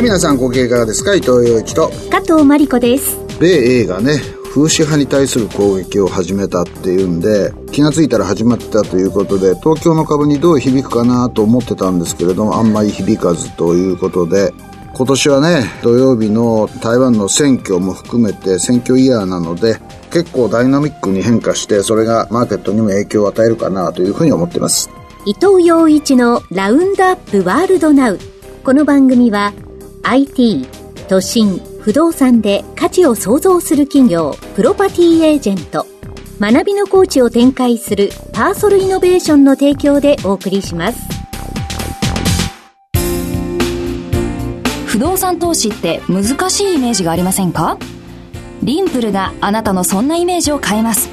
はい皆さんご経過ですか？伊藤洋一と。加藤真理子です。米英がね風刺派に対する攻撃を始めたっていうんで気が付いたら始まったということで東京の株にどう響くかなと思ってたんですけれどもあんまり響かずということで今年はね土曜日の台湾の選挙も含めて選挙イヤーなので結構ダイナミックに変化してそれがマーケットにも影響を与えるかなというふうに思っています。伊藤洋一のラウンドアップワールドナウ。この番組は IT 都心不動産で価値を創造する企業プロパティエージェント。学びのコーチを展開するパーソルイノベーションの提供でお送りします。不動産投資って難しいイメージがありませんか？ Rimple があなたのそんなイメージを変えます。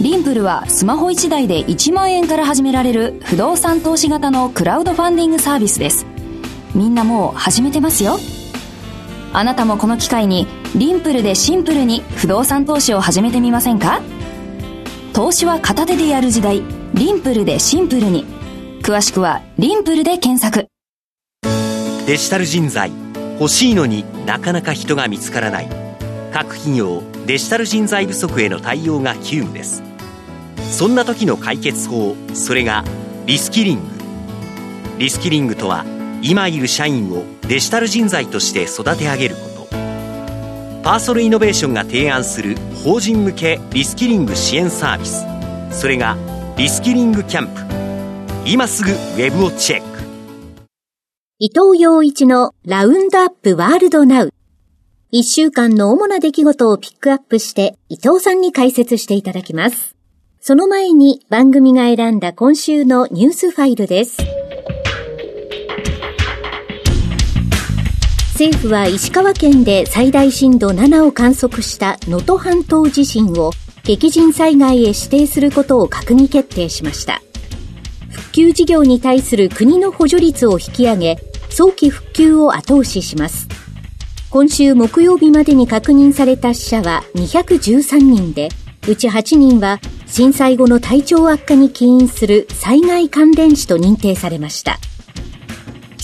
リンプルはスマホ1台で1万円から始められる不動産投資型のクラウドファンディングサービスです。みんなもう始めてますよ。あなたもこの機会にリンプルでシンプルに不動産投資を始めてみませんか？投資は片手でやる時代。リンプルでシンプルに。詳しくはリンプルで検索。デジタル人材。欲しいのになかなか人が見つからない。各企業デジタル人材不足への対応が急務です。そんな時の解決法それがリスキリング。リスキリングとは今いる社員をデジタル人材として育て上げること。パーソルイノベーションが提案する法人向けリスキリング支援サービス。それがリスキリングキャンプ。今すぐウェブをチェック。伊藤洋一のラウンドアップワールドナウ。一週間の主な出来事をピックアップして伊藤さんに解説していただきます。その前に番組が選んだ今週のニュースファイルです。政府は石川県で最大震度7を観測した能登半島地震を激甚災害へ指定することを閣議決定しました。復旧事業に対する国の補助率を引き上げ、早期復旧を後押しします。今週木曜日までに確認された死者は213人で、うち8人は震災後の体調悪化に起因する災害関連死と認定されました。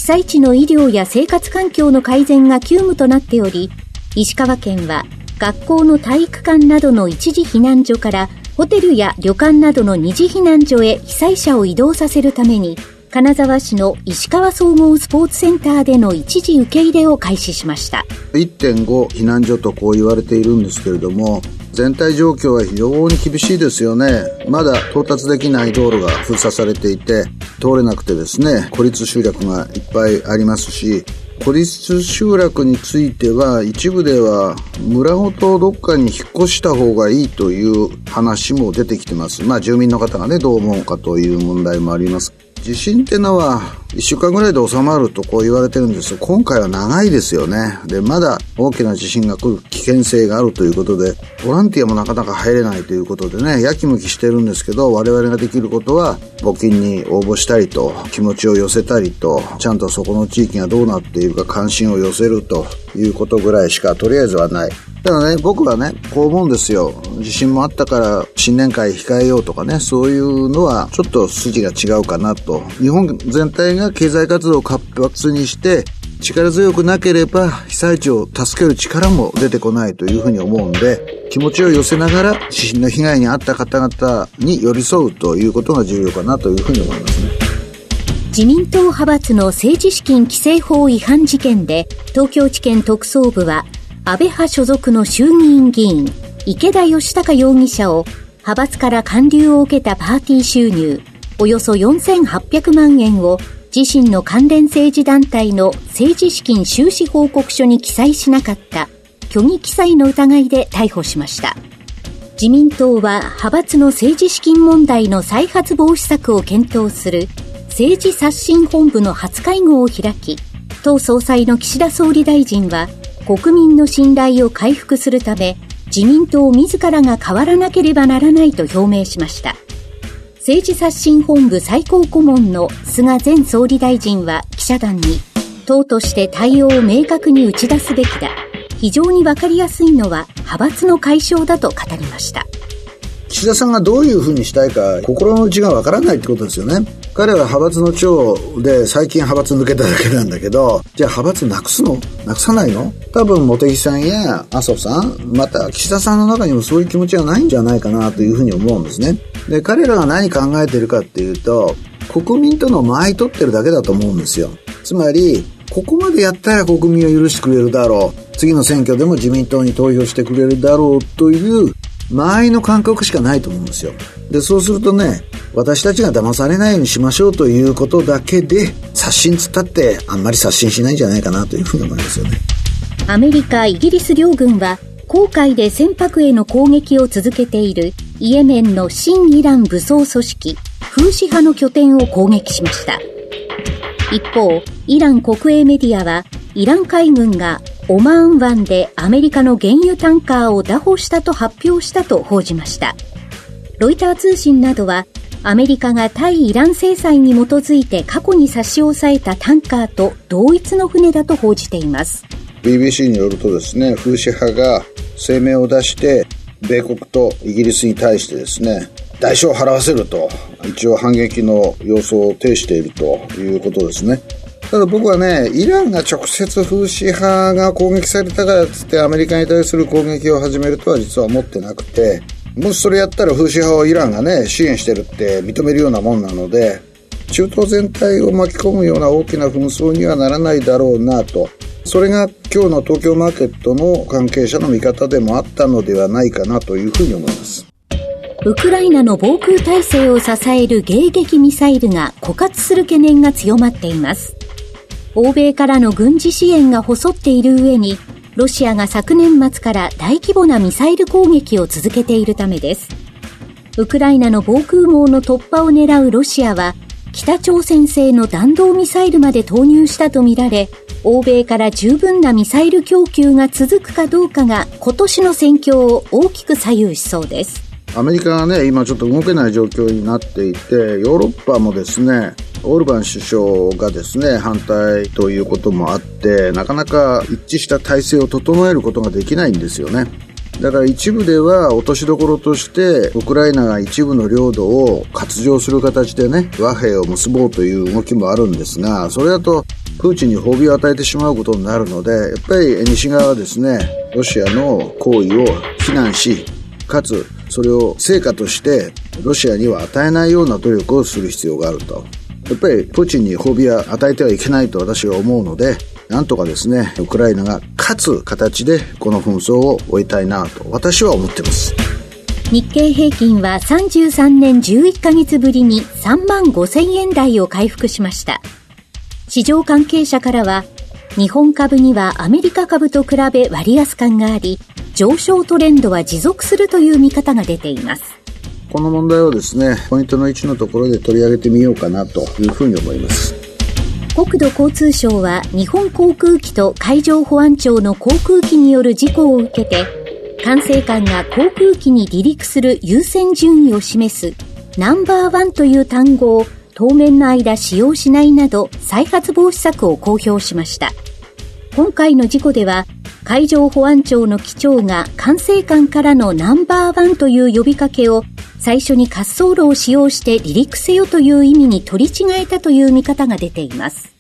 災地の医療や生活環境の改善が急務となっており、石川県は学校の体育館などの一時避難所からホテルや旅館などの二次避難所へ被災者を移動させるために、金沢市の石川総合スポーツセンターでの一時受け入れを開始しました。1.5避難所とこう言われているんですけれども、全体状況は非常に厳しいですよね。まだ到達できない道路が封鎖されていて、通れなくてですね、孤立集落がいっぱいありますし、孤立集落については一部では村ごとどっかに引っ越した方がいいという話も出てきてます。まあ住民の方がねどう思うかという問題もあります。地震ってのは1週間ぐらいで収まるとこう言われてるんですが、今回は長いですよね。で、まだ大きな地震が来る危険性があるということで、ボランティアもなかなか入れないということでね、やきむきしてるんですけど、我々ができることは、募金に応募したりと、気持ちを寄せたりと、ちゃんとそこの地域がどうなっているか関心を寄せるということぐらいしかとりあえずはない。ただね、僕はね、こう思うんですよ。地震もあったから新年会控えようとかね、そういうのはちょっと筋が違うかなと。日本全体が経済活動を活発にして、力強くなければ被災地を助ける力も出てこないというふうに思うんで、気持ちを寄せながら地震の被害に遭った方々に寄り添うということが重要かなというふうに思いますね。自民党派閥の政治資金規正法違反事件で東京地検特捜部は安倍派所属の衆議院議員、池田義孝容疑者を派閥から還流を受けたパーティー収入、およそ4800万円を自身の関連政治団体の政治資金収支報告書に記載しなかった虚偽記載の疑いで逮捕しました。自民党は派閥の政治資金問題の再発防止策を検討する政治刷新本部の初会合を開き、党総裁の岸田総理大臣は国民の信頼を回復するため、自民党自らが変わらなければならないと表明しました。政治刷新本部最高顧問の菅前総理大臣は記者団に、党として対応を明確に打ち出すべきだ。非常にわかりやすいのは派閥の解消だと語りました。岸田さんがどういうふうにしたいか、心の内がわからないってことですよね。彼は派閥の長で最近派閥抜けただけなんだけど、じゃあ派閥なくすの？なくさないの？多分茂木さんや麻生さん、また岸田さんの中にもそういう気持ちはないんじゃないかなというふうに思うんですね。で、彼らが何考えてるかっていうと、国民との間合い取ってるだけだと思うんですよ。つまり、ここまでやったら国民を許してくれるだろう。次の選挙でも自民党に投票してくれるだろうという間合いの感覚しかないと思うんですよ。で、そうするとね、私たちが騙されないようにしましょうということだけで、刷新つったってあんまり刷新しないんじゃないかなというふうに思いますよね。アメリカ、イギリス両軍は、航海で船舶への攻撃を続けているイエメンの新イラン武装組織、フーシ派の拠点を攻撃しました。一方、イラン国営メディアは、イラン海軍がオマーン湾でアメリカの原油タンカーを拿捕したと発表したと報じました。ロイター通信などは、アメリカが対イラン制裁に基づいて過去に差し押さえたタンカーと同一の船だと報じています。BBC によるとですね、フーシ派が声明を出して、米国とイギリスに対してですね、代償を払わせると、一応反撃の様相を呈しているということですね。ただ僕はね、イランが直接風刺派が攻撃されたからっつってアメリカに対する攻撃を始めるとは実は思ってなくて、もしそれやったら風刺派をイランがね、支援してるって認めるようなもんなので、中東全体を巻き込むような大きな紛争にはならないだろうなと。それが今日の東京マーケットの関係者の見方でもあったのではないかなというふうに思います。ウクライナの防空体制を支える迎撃ミサイルが枯渇する懸念が強まっています。欧米からの軍事支援が細っている上に、ロシアが昨年末から大規模なミサイル攻撃を続けているためです。ウクライナの防空網の突破を狙うロシアは、北朝鮮製の弾道ミサイルまで投入したとみられ、欧米から十分なミサイル供給が続くかどうかが今年の戦況を大きく左右しそうです。アメリカがね、今ちょっと動けない状況になっていて、ヨーロッパもですね、オルバン首相がですね、反対ということもあって、なかなか一致した体制を整えることができないんですよね。だから一部では落としどころとしてウクライナが一部の領土を割譲する形でね和平を結ぼうという動きもあるんですがそれだとプーチンに褒美を与えてしまうことになるのでやっぱり西側はですねロシアの行為を非難しかつそれを成果としてロシアには与えないような努力をする必要があるとやっぱりプーチンに褒美は与えてはいけないと私は思うので、なんとかですね、ウクライナが勝つ形でこの紛争を終えたいなと私は思ってます。日経平均は33年11ヶ月ぶりに3万5千円台を回復しました。市場関係者からは、日本株にはアメリカ株と比べ割安感があり、上昇トレンドは持続するという見方が出ています。この問題をですね、ポイントの1のところで取り上げてみようかなというふうに思います。国土交通省は日本航空機と海上保安庁の航空機による事故を受けて、管制官が航空機に離陸する優先順位を示すナンバーワンという単語を当面の間使用しないなど再発防止策を公表しました。今回の事故では海上保安庁の機長が管制官からのナンバーワンという呼びかけを最初に滑走路を使用して離陸せよという意味に取り違えたという見方が出ています。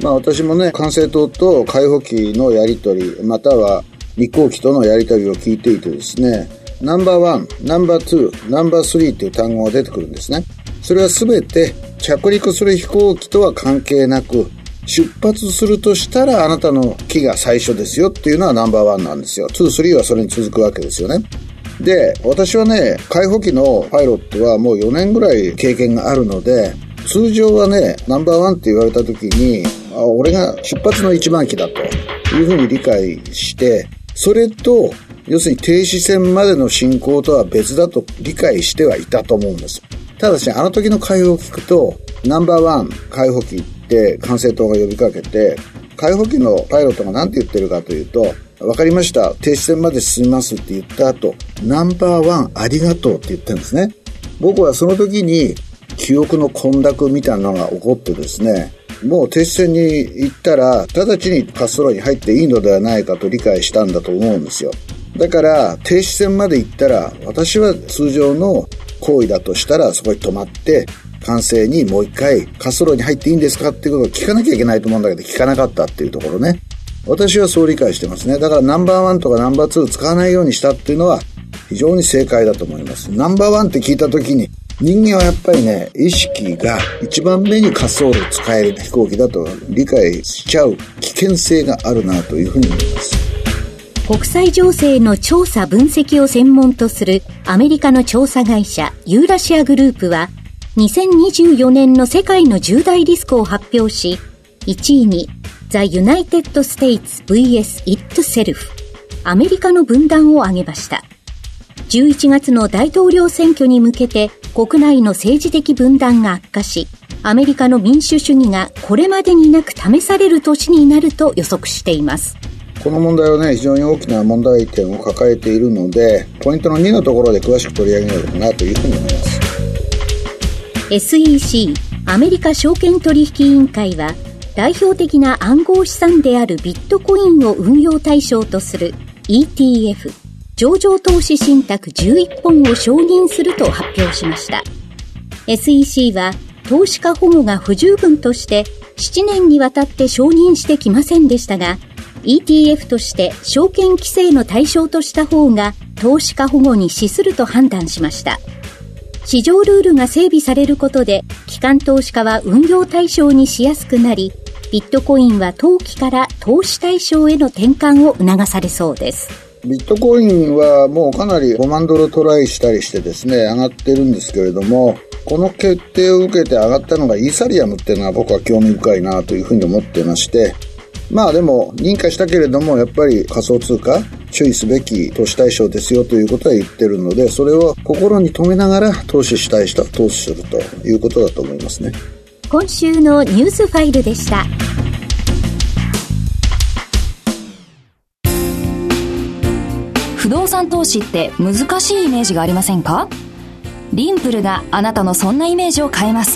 まあ私もね、管制塔と解放機のやり取り、または日航機とのやり取りを聞いていてですね、ナンバーワン、ナンバーツー、ナンバースリーっていう単語が出てくるんですね。それはすべて着陸する飛行機とは関係なく、出発するとしたらあなたの機が最初ですよっていうのはナンバーワンなんですよ。2、3はそれに続くわけですよね。で、私はね、解放機のパイロットはもう4年ぐらい経験があるので、通常はね、ナンバーワンって言われた時に、あ俺が出発の一番機だというふうに理解して、それと、要するに停止線までの進行とは別だと理解してはいたと思うんです。ただし、あの時の会話を聞くと、ナンバーワン解放機って管制塔が呼びかけて、解放機のパイロットが何て言ってるかというと、分かりました。停止線まで進みますって言った後、ナンバーワンありがとうって言ってるんですね。僕はその時に記憶の混濁みたいなのが起こってですね、もう停止線に行ったら、直ちに滑走路に入っていいのではないかと理解したんだと思うんですよ。だから、停止線まで行ったら、私は通常の行為だとしたら、そこに止まって、完成にもう一回滑走路に入っていいんですかっていうことを聞かなきゃいけないと思うんだけど聞かなかったっていうところね。私はそう理解してますね。だからナンバーワンとかナンバーツー使わないようにしたっていうのは非常に正解だと思います。ナンバーワンって聞いた時に人間はやっぱりね、意識が一番目に滑走路を使える飛行機だと理解しちゃう危険性があるなというふうに思います。国際情勢の調査分析を専門とするアメリカの調査会社ユーラシアグループは2024年の世界の重大リスクを発表し1位に The United States vs Itself アメリカの分断を挙げました。11月の大統領選挙に向けて国内の政治的分断が悪化し、アメリカの民主主義がこれまでになく試される年になると予測しています。この問題はね、非常に大きな問題点を抱えているので、ポイントの2のところで詳しく取り上げようかなというふうに思います。SEC、アメリカ証券取引委員会は、代表的な暗号資産であるビットコインを運用対象とする ETF、上場投資信託11本を承認すると発表しました。SEC は投資家保護が不十分として7年にわたって承認してきませんでしたが、ETF として証券規制の対象とした方が投資家保護に資すると判断しました。市場ルールが整備されることで、機関投資家は運用対象にしやすくなり、ビットコインは投機から投資対象への転換を促されそうです。ビットコインはもうかなり5万ドルトライしたりしてですね、上がってるんですけれども、この決定を受けて上がったのがイーサリアムっていうのは僕は興味深いなというふうに思ってまして、まあでも認可したけれどもやっぱり仮想通貨注意すべき投資対象ですよということは言ってるのでそれを心に留めながら投資したい人は投資するということだと思いますね。今週のニュースファイルでした。不動産投資って難しいイメージがありませんか？リンプルがあなたのそんなイメージを変えます。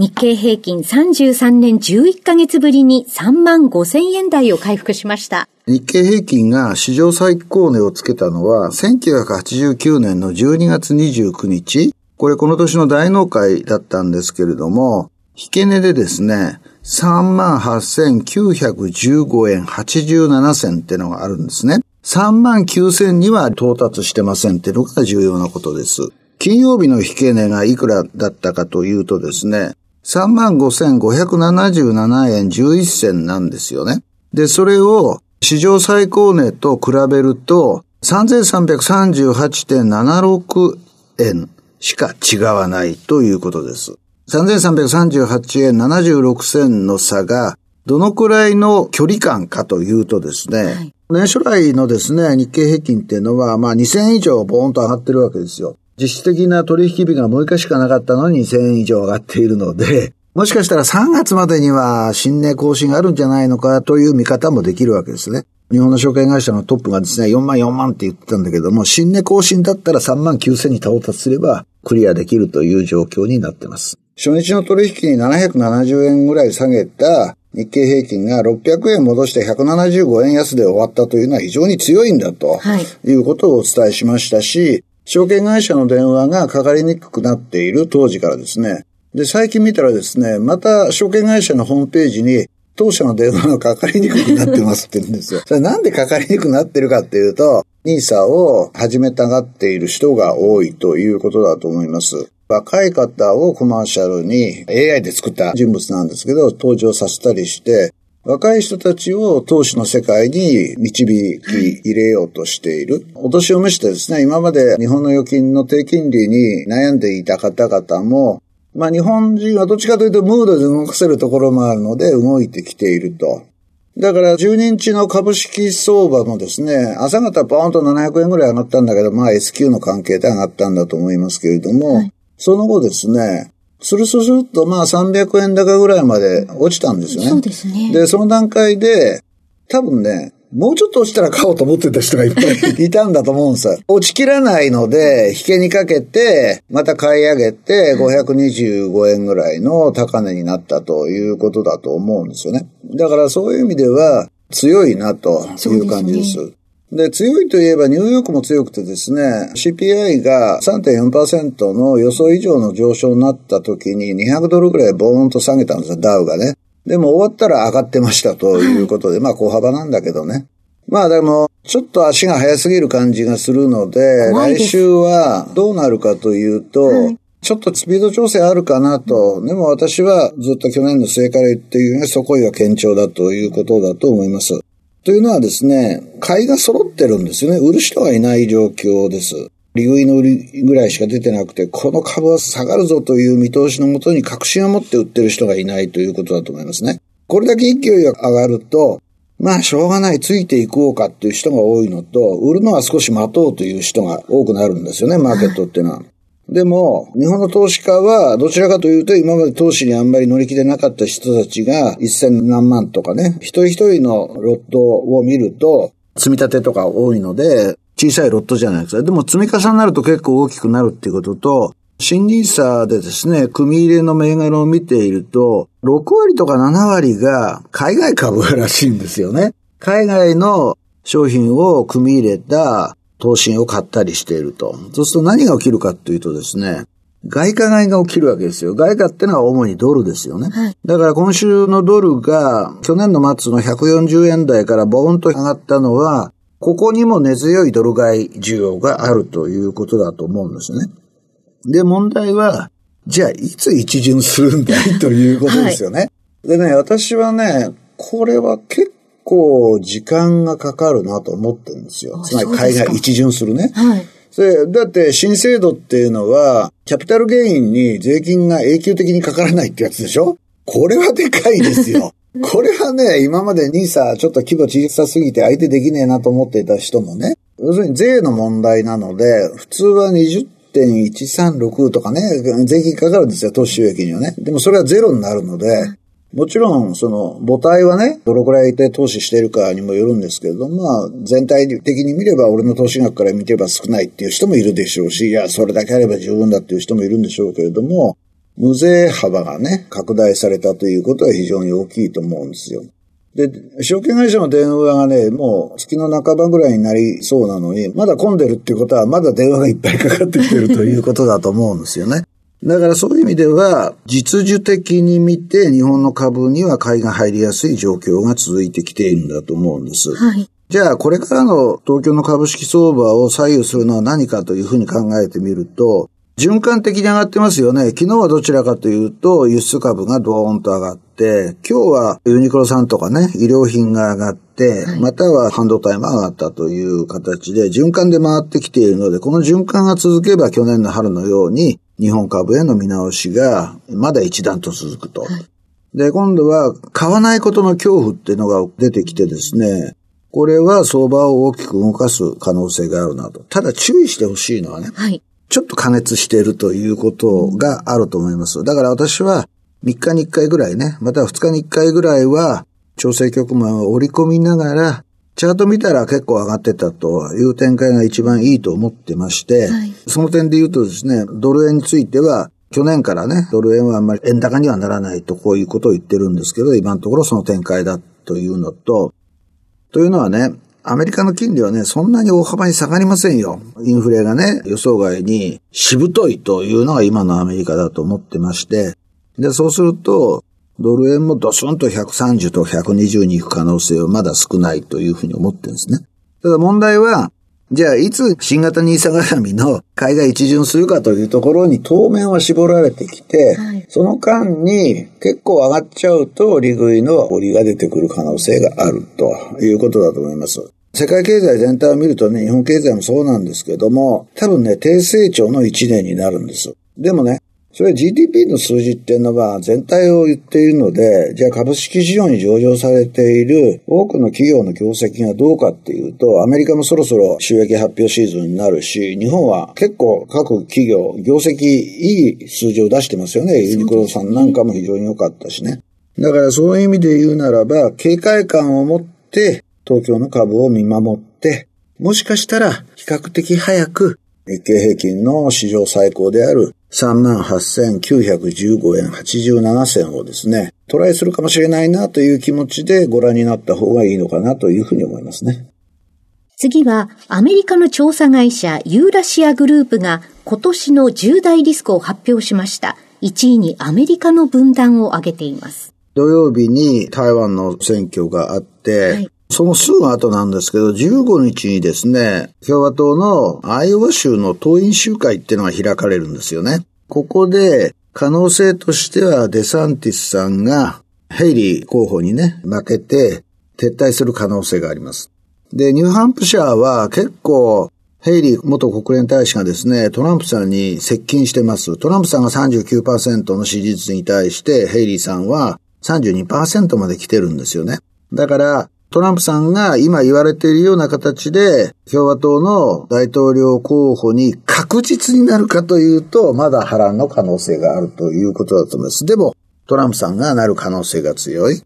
日経平均33年11ヶ月ぶりに3万5千円台を回復しました。日経平均が史上最高値をつけたのは、1989年の12月29日。これこの年の大納会だったんですけれども、引け値でですね、38,915円87銭っていうのがあるんですね。3万9000には到達してませんっていうのが重要なことです。金曜日の引け値がいくらだったかというとですね、35,577円11銭なんですよね。で、それを史上最高値と比べると、3338.76円しか違わないということです。3338円76銭の差が、どのくらいの距離感かというとですね、はい、年初来のですね、日経平均っていうのは、まあ2000円以上ボーンと上がってるわけですよ。実質的な取引日が6日しかなかったのに2000円以上上がっているので、もしかしたら3月までには新値更新があるんじゃないのかという見方もできるわけですね。日本の証券会社のトップがですね、4万4万って言ってたんだけども、新値更新だったら3万9000に到達すればクリアできるという状況になってます。初日の取引に770円ぐらい下げた日経平均が600円戻して175円安で終わったというのは非常に強いんだと、いうことをお伝えしましたし、証券会社の電話がかかりにくくなっている当時からですね。で、最近見たらですね、また証券会社のホームページに当社の電話がかかりにくくなってますって言うんですよ。それなんでかかりにくくなってるかっていうと、NISA を始めたがっている人が多いということだと思います。若い方をコマーシャルに AI で作った人物なんですけど、登場させたりして、若い人たちを投資の世界に導き入れようとしている。お年を召してですね、今まで日本の預金の低金利に悩んでいた方々も、まあ日本人はどっちかというとムードで動かせるところもあるので動いてきていると。だから12日の株式相場もですね、朝方ポーンと700円ぐらい上がったんだけど、まあ S q の関係で上がったんだと思いますけれども、はいその後ですね、スルスルっとまあ300円高ぐらいまで落ちたんですよね。そうですね。で、その段階で、多分ね、もうちょっと落ちたら買おうと思ってた人がいっぱい いたんだと思うんですよ。落ちきらないので、引けにかけて、また買い上げて、525円ぐらいの高値になったということだと思うんですよね。だからそういう意味では、強いなという感じです。で、強いといえばニューヨークも強くてですね、CPI が3.4%の予想以上の上昇になった時に200ドルぐらいボーンと下げたんですよ、ダウがね。でも終わったら上がってましたということで、まあ小幅なんだけどね。まあでも、ちょっと足が速すぎる感じがするので、来週はどうなるかというと、ちょっとスピード調整あるかなと。でも私はずっと去年の末から言っているように、そこいは堅調だということだと思います。というのはですね、買いが揃ってるんですよね。売る人がいない状況です。利食いの売りぐらいしか出てなくて、この株は下がるぞという見通しのもとに確信を持って売ってる人がいないということだと思いますね。これだけ勢いが上がると、まあしょうがない、ついていこうかっていう人が多いのと、売るのは少し待とうという人が多くなるんですよね、マーケットっていうのは。でも、日本の投資家は、どちらかというと、今まで投資にあんまり乗り気でなかった人たちが、一千何万とかね、一人一人のロットを見ると、積み立てとか多いので、小さいロットじゃないですか。でも積み重なると結構大きくなるっていうことと、新ニーサでですね、組入れの銘柄を見ていると、6割とか7割が海外株らしいんですよね。海外の商品を組み入れた投資を買ったりしていると。そうすると何が起きるかというとですね、外貨買いが起きるわけですよ。外貨ってのは主にドルですよね。はいだから今週のドルが去年の末の140円台からボーンと上がったのは、ここにも根強いドル買い需要があるということだと思うんですね。で、問題は、じゃあいつ一巡するんだい？ということですよね。でね、私はね、これは結構時間がかかるなと思ってるんですよ。あつまり海外一巡するね。はい。それだって新制度っていうのは、キャピタルゲインに税金が永久的にかからないってやつでしょ？これはでかいですよ。これはね、今までニーサちょっと規模小さすぎて相手できねえなと思っていた人もね、要するに税の問題なので、普通は20.136とかね、税金かかるんですよ、投資収益にはね。でもそれはゼロになるので、もちろん、その、母体はね、どのくらいで投資してるかにもよるんですけれども、まあ、全体的に見れば、俺の投資額から見てれば少ないっていう人もいるでしょうし、いや、それだけあれば十分だっていう人もいるんでしょうけれども、無税幅がね、拡大されたということは非常に大きいと思うんですよ。で、証券会社の電話がね、もう月の半ばぐらいになりそうなのに、まだ混んでるっていうことは、まだ電話がいっぱいかかってきてるということだと思うんですよね。だからそういう意味では、実需的に見て日本の株には買いが入りやすい状況が続いてきているんだと思うんです。はい。じゃあ、これからの東京の株式相場を左右するのは何かというふうに考えてみると、循環的に上がってますよね。昨日はどちらかというと、輸出株がドーンと上がって、今日はユニクロさんとかね、医療品が上がって、または半導体も上がったという形で、循環で回ってきているので、この循環が続けば去年の春のように、日本株への見直しがまだ一段と続くと。で、今度は買わないことの恐怖っていうのが出てきてですね、これは相場を大きく動かす可能性があるなと。ただ注意してほしいのはね、はい。ちょっと加熱しているということがあると思います。だから私は3日に1回ぐらいね、または2日に1回ぐらいは調整局面を織り込みながら、チャート見たら結構上がってたという展開が一番いいと思ってまして、はいその点で言うとですね、ドル円については、去年からね、ドル円はあんまり円高にはならないとこういうことを言ってるんですけど、今のところその展開だというのと、というのはね、アメリカの金利はね、そんなに大幅に下がりませんよ。インフレがね、予想外にしぶといというのが今のアメリカだと思ってまして、で、そうすると、ドル円もドスンと130と120に行く可能性はまだ少ないというふうに思ってるんですね。ただ問題は、じゃあ、いつ新型ニーサ絡みの海外一巡するかというところに当面は絞られてきて、はいその間に結構上がっちゃうと利食いの折が出てくる可能性があるということだと思います。世界経済全体を見るとね、日本経済もそうなんですけども、多分ね、低成長の1年になるんです。でもね、それは GDP の数字っていうのは全体を言っているので、じゃあ株式市場に上場されている多くの企業の業績がどうかっていうと、アメリカもそろそろ収益発表シーズンになるし、日本は結構各企業、業績いい数字を出してますよね。ユニクロさんなんかも非常に良かったしね。だからそういう意味で言うならば、警戒感を持って東京の株を見守って、もしかしたら比較的早く日経平均の史上最高である38,915円87銭をですね、トライするかもしれないなという気持ちでご覧になった方がいいのかなというふうに思いますね。次は、アメリカの調査会社ユーラシアグループが今年の重大リスクを発表しました。1位にアメリカの分断を挙げています。土曜日に台湾の選挙があって、はい、そのすぐ後なんですけど、15日にですね、共和党のアイオワ州の党員集会っていうのが開かれるんですよね。ここで可能性としてはデサンティスさんがヘイリー候補にね、負けて撤退する可能性があります。で、ニューハンプシャーは結構ヘイリー元国連大使がですね、トランプさんに接近してます。トランプさんが39%の支持率に対して、ヘイリーさんは32%まで来てるんですよね。だから、トランプさんが今言われているような形で、共和党の大統領候補に確実になるかというと、まだ波乱の可能性があるということだと思います。でも、トランプさんがなる可能性が強い。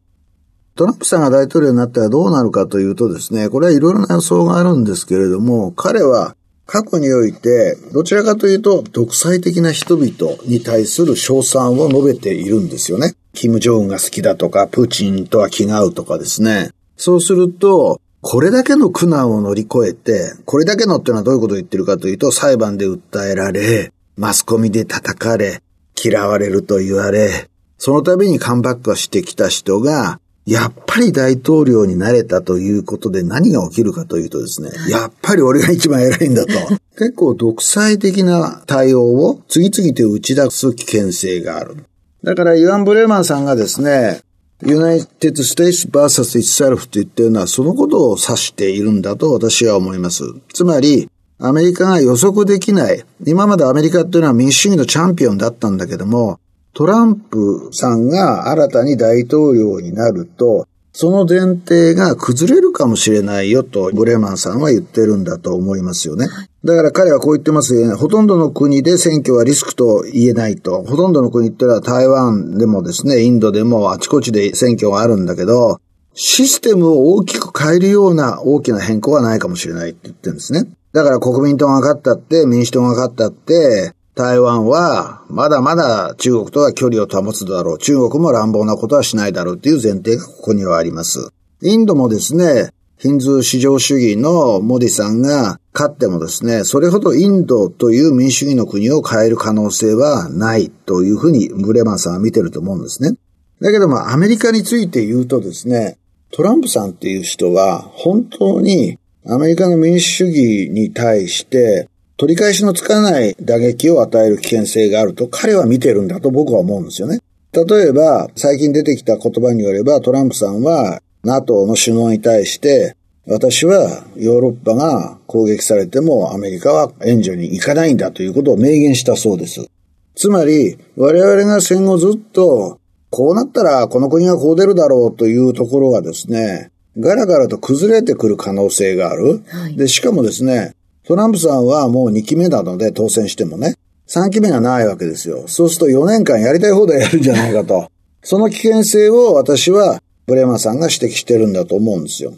トランプさんが大統領になったらどうなるかというとですね、これはいろいろな予想があるんですけれども、彼は過去において、どちらかというと、独裁的な人々に対する称賛を述べているんですよね。キム・ジョンが好きだとか、プーチンとは気が合うとかですね。そうすると、これだけの苦難を乗り越えて、これだけのっていうのはどういうことを言ってるかというと、裁判で訴えられ、マスコミで叩かれ、嫌われると言われ、その度にカムバックをしてきた人が、やっぱり大統領になれたということで何が起きるかというとですね、やっぱり俺が一番偉いんだと。結構独裁的な対応を次々と打ち出す危険性がある。だからイワン・ブレーマンさんがですね、United States vs itself と言ってるのはそのことを指しているんだと私は思います。つまり、アメリカが予測できない。今までアメリカっていうのは民主主義のチャンピオンだったんだけども、トランプさんが新たに大統領になると、その前提が崩れるかもしれないよと、ブレマンさんは言ってるんだと思いますよね。だから彼はこう言ってますよね。ほとんどの国で選挙はリスクと言えないと。ほとんどの国ってのは台湾でもですね、インドでもあちこちで選挙があるんだけど、システムを大きく変えるような大きな変更はないかもしれないって言ってるんですね。だから国民党が勝ったって、民主党が勝ったって、台湾はまだまだ中国とは距離を保つだろう。中国も乱暴なことはしないだろうという前提がここにはあります。インドもですね、ヒンズー至上主義のモディさんが勝ってもですね、それほどインドという民主主義の国を変える可能性はないというふうにブレマンさんは見てると思うんですね。だけどもアメリカについて言うとですね、トランプさんっていう人は本当にアメリカの民主主義に対して取り返しのつかない打撃を与える危険性があると彼は見てるんだと僕は思うんですよね。例えば、最近出てきた言葉によれば、トランプさんは NATO の首脳に対して、私はヨーロッパが攻撃されてもアメリカは援助に行かないんだということを明言したそうです。つまり、我々が戦後ずっと、こうなったらこの国がこう出るだろうというところがですね、ガラガラと崩れてくる可能性がある。はい、で、しかもですね、トランプさんはもう2期目なので当選してもね、3期目がないわけですよ。そうすると4年間やりたい放題やるんじゃないかと。その危険性を私はブレマさんが指摘してるんだと思うんですよ。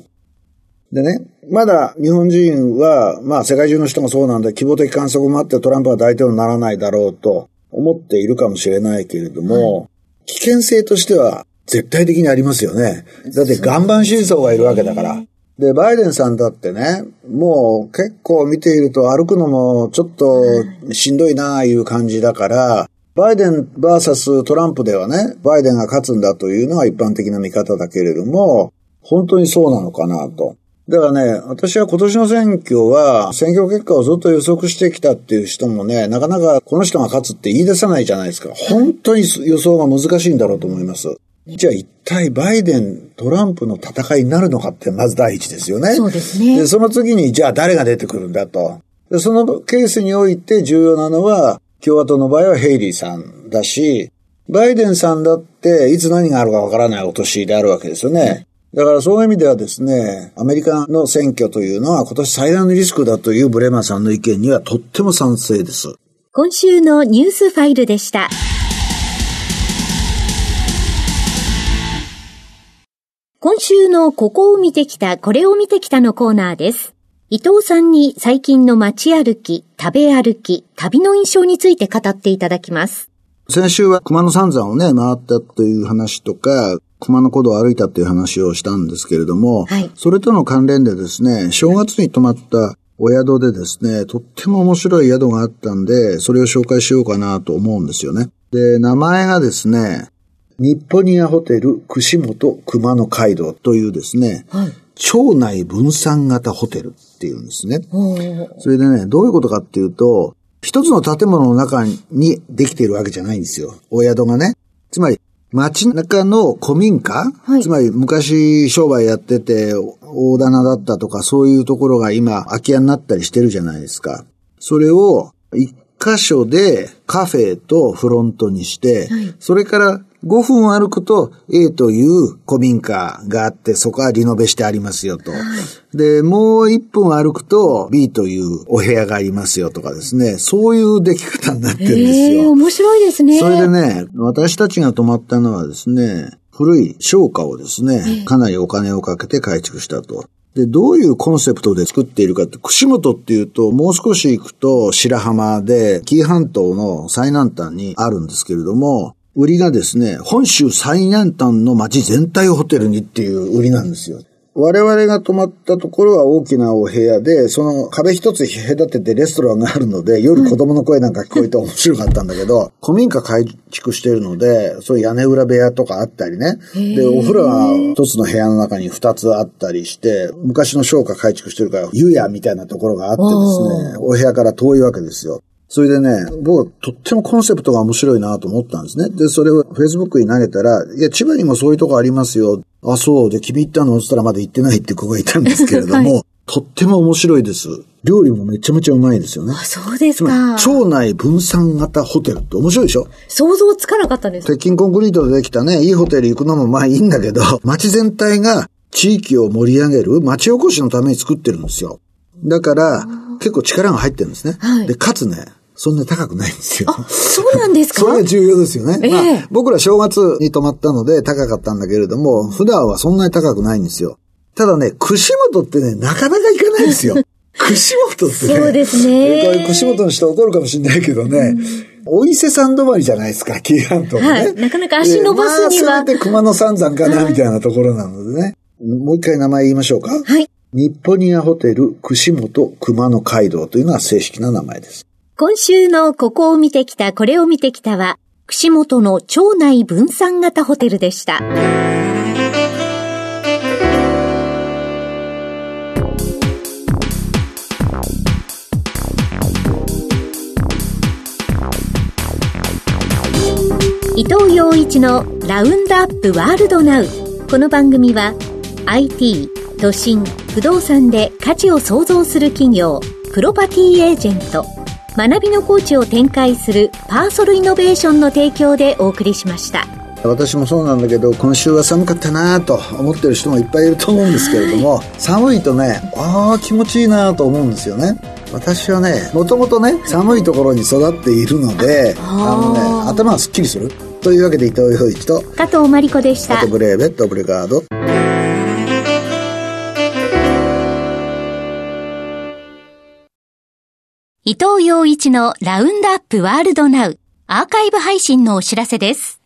でね、まだ日本人は、まあ世界中の人がそうなんだ、希望的観測もあってトランプは大統領にならないだろうと思っているかもしれないけれども、はい、危険性としては絶対的にありますよね。だって岩盤支持層がいるわけだから。で、バイデンさんだってね、もう結構見ていると歩くのもちょっとしんどいなあいう感じだから、バイデンバーサストランプではね、バイデンが勝つんだというのが一般的な見方だけれども、本当にそうなのかなと。だからね、私は今年の選挙は、選挙結果をずっと予測してきたっていう人もね、なかなかこの人が勝つって言い出さないじゃないですか。本当に予想が難しいんだろうと思います。じゃあ一体バイデン、トランプの戦いになるのかってまず第一ですよね。そうですね。で、その次にじゃあ誰が出てくるんだと。で、そのケースにおいて重要なのは、共和党の場合はヘイリーさんだし、バイデンさんだっていつ何があるかわからないお年であるわけですよね。だからそういう意味ではですね、アメリカの選挙というのは今年最大のリスクだというブレマーさんの意見にはとっても賛成です。今週のニュースファイルでした。今週のここを見てきた、これを見てきたのコーナーです。伊藤さんに最近の街歩き、食べ歩き、旅の印象について語っていただきます。先週は熊野三山をね、回ったという話とか、熊野古道を歩いたっていう話をしたんですけれども、はい、それとの関連でですね、正月に泊まったお宿でですね、とっても面白い宿があったんで、それを紹介しようかなと思うんですよね。で、名前がですね、日本ニアホテル串本熊野街道というですね、はい、町内分散型ホテルっていうんですね。それでね、どういうことかっていうと、一つの建物の中にできているわけじゃないんですよ。お宿がね。つまり、街中の古民家、はい、つまり昔商売やってて大棚だったとかそういうところが今空き家になったりしてるじゃないですか。それを一箇所でカフェとフロントにして、はい、それから5分歩くと A という古民家があって、そこはリノベしてありますよと。はい、で、もう1分歩くと B というお部屋がありますよとかですね。そういう出来方になってるんですよ。えー、面白いですね。それでね、私たちが泊まったのはですね、古い商家をですね、かなりお金をかけて改築したと。で、どういうコンセプトで作っているかって、串本っていうと、もう少し行くと白浜で、紀伊半島の最南端にあるんですけれども、売りがですね、本州最南端の町全体ホテルにっていう売りなんですよ。我々が泊まったところは大きなお部屋で、その壁一つ隔ててレストランがあるので、夜子供の声なんか聞こえて面白かったんだけど、古民家改築しているので、そういう屋根裏部屋とかあったりね。で、お風呂は一つの部屋の中に二つあったりして、昔の商家改築してるから、湯屋みたいなところがあってですね、お部屋から遠いわけですよ。それでね、僕はとってもコンセプトが面白いなと思ったんですね。で、それを Facebook に投げたら、いや、千葉にもそういうとこありますよ。あ、そう。で、君行ったの？って言ったらまだ行ってないって子がいたんですけれども、はい、とっても面白いです。料理もめちゃめちゃうまいですよね。あ、そうですか。町内分散型ホテルって面白いでしょ？想像つかなかったです。鉄筋コンクリートでできたね、いいホテル行くのもまあいいんだけど、街全体が地域を盛り上げる町おこしのために作ってるんですよ。だから、結構力が入ってるんですね。はい、で、かつね、そんな高くないんですよ。あ、そうなんですか？それが重要ですよね。えー、まあ、僕ら正月に泊まったので高かったんだけれども、普段はそんなに高くないんですよ。ただね、串本ってね、なかなか行かないんですよ。串本ってね。そうですね。これ串本の人怒るかもしれないけどね、お伊勢さん止まりじゃないですか、紀伊半島ね、はい。なかなか足伸ばすには。まあ、せめて熊野三山かな、みたいなところなのでね。もう一回名前言いましょうか。はい。日本ニアホテル串本熊野街道というのが正式な名前です。今週のここを見てきた、これを見てきたは、串本の町内分散型ホテルでした。伊藤洋一のラウンドアップワールドナウ。この番組は IT、都心、不動産で価値を創造する企業、プロパティエージェント、学びのコーチを展開するパーソルイノベーションの提供でお送りしました。私もそうなんだけど今週は寒かったなと思ってる人もいっぱいいると思うんですけれども寒いとねああ気持ちいいなと思うんですよね。私はねもともとね寒いところに育っているのであのね頭がすっきりする。というわけで伊藤洋一と加藤真理子でした。あとブレーベットブレガード藤洋一のラウンドアップワールドナウアーカイブ配信のお知らせです。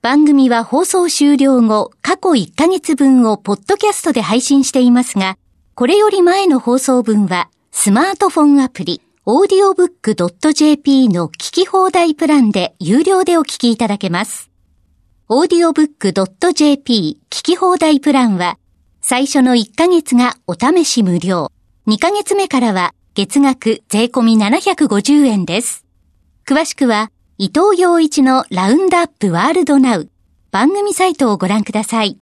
番組は放送終了後、過去1ヶ月分をポッドキャストで配信していますが、これより前の放送分はスマートフォンアプリ、audiobook.jp の聞き放題プランで有料でお聞きいただけます。audiobook.jp 聞き放題プランは、最初の1ヶ月がお試し無料、2ヶ月目からは月額税込み750円です。詳しくは、伊藤洋一のラウンドアップワールドナウ番組サイトをご覧ください。